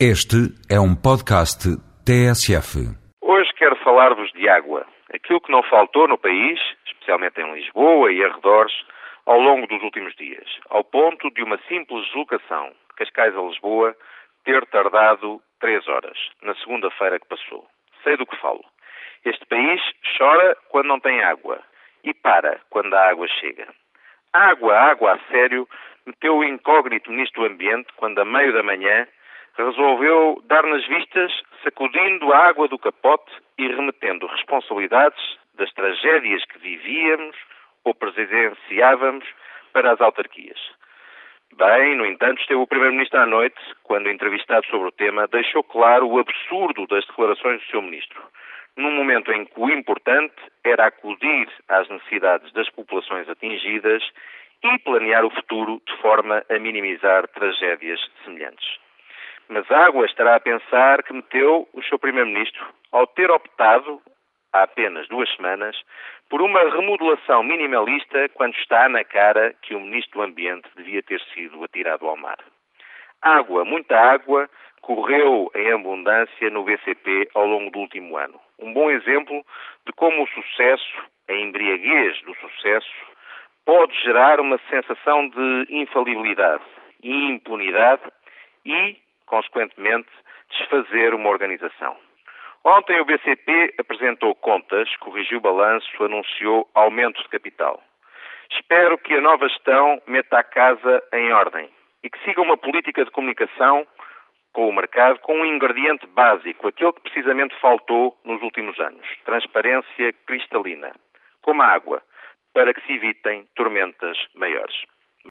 Este é um podcast TSF. Hoje quero falar-vos de água. Aquilo que não faltou no país, especialmente em Lisboa e arredores, ao longo dos últimos dias, ao ponto de uma simples deslocação de Cascais a Lisboa ter tardado três horas, na segunda-feira que passou. Sei do que falo. Este país chora quando não tem água e para quando a água chega. Água, água a sério, meteu o incógnito Ministro do Ambiente quando, a meio da manhã, resolveu dar nas vistas, sacudindo a água do capote e remetendo responsabilidades das tragédias que vivíamos ou presenciávamos para as autarquias. Bem, no entanto, esteve o Primeiro-Ministro à noite, quando entrevistado sobre o tema, deixou claro o absurdo das declarações do seu Ministro, num momento em que o importante era acudir às necessidades das populações atingidas e planear o futuro de forma a minimizar tragédias semelhantes. Mas Água estará a pensar que meteu o seu Primeiro-Ministro ao ter optado, há apenas duas semanas, por uma remodelação minimalista quando está na cara que o Ministro do Ambiente devia ter sido atirado ao mar. Água, muita água, correu em abundância no BCP ao longo do último ano. Um bom exemplo de como o sucesso, a embriaguez do sucesso, pode gerar uma sensação de infalibilidade e impunidade e consequentemente, desfazer uma organização. Ontem o BCP apresentou contas, corrigiu o balanço, anunciou aumento de capital. Espero que a nova gestão meta a casa em ordem e que siga uma política de comunicação com o mercado com um ingrediente básico, aquele que precisamente faltou nos últimos anos: transparência cristalina, como a água, para que se evitem tormentas maiores.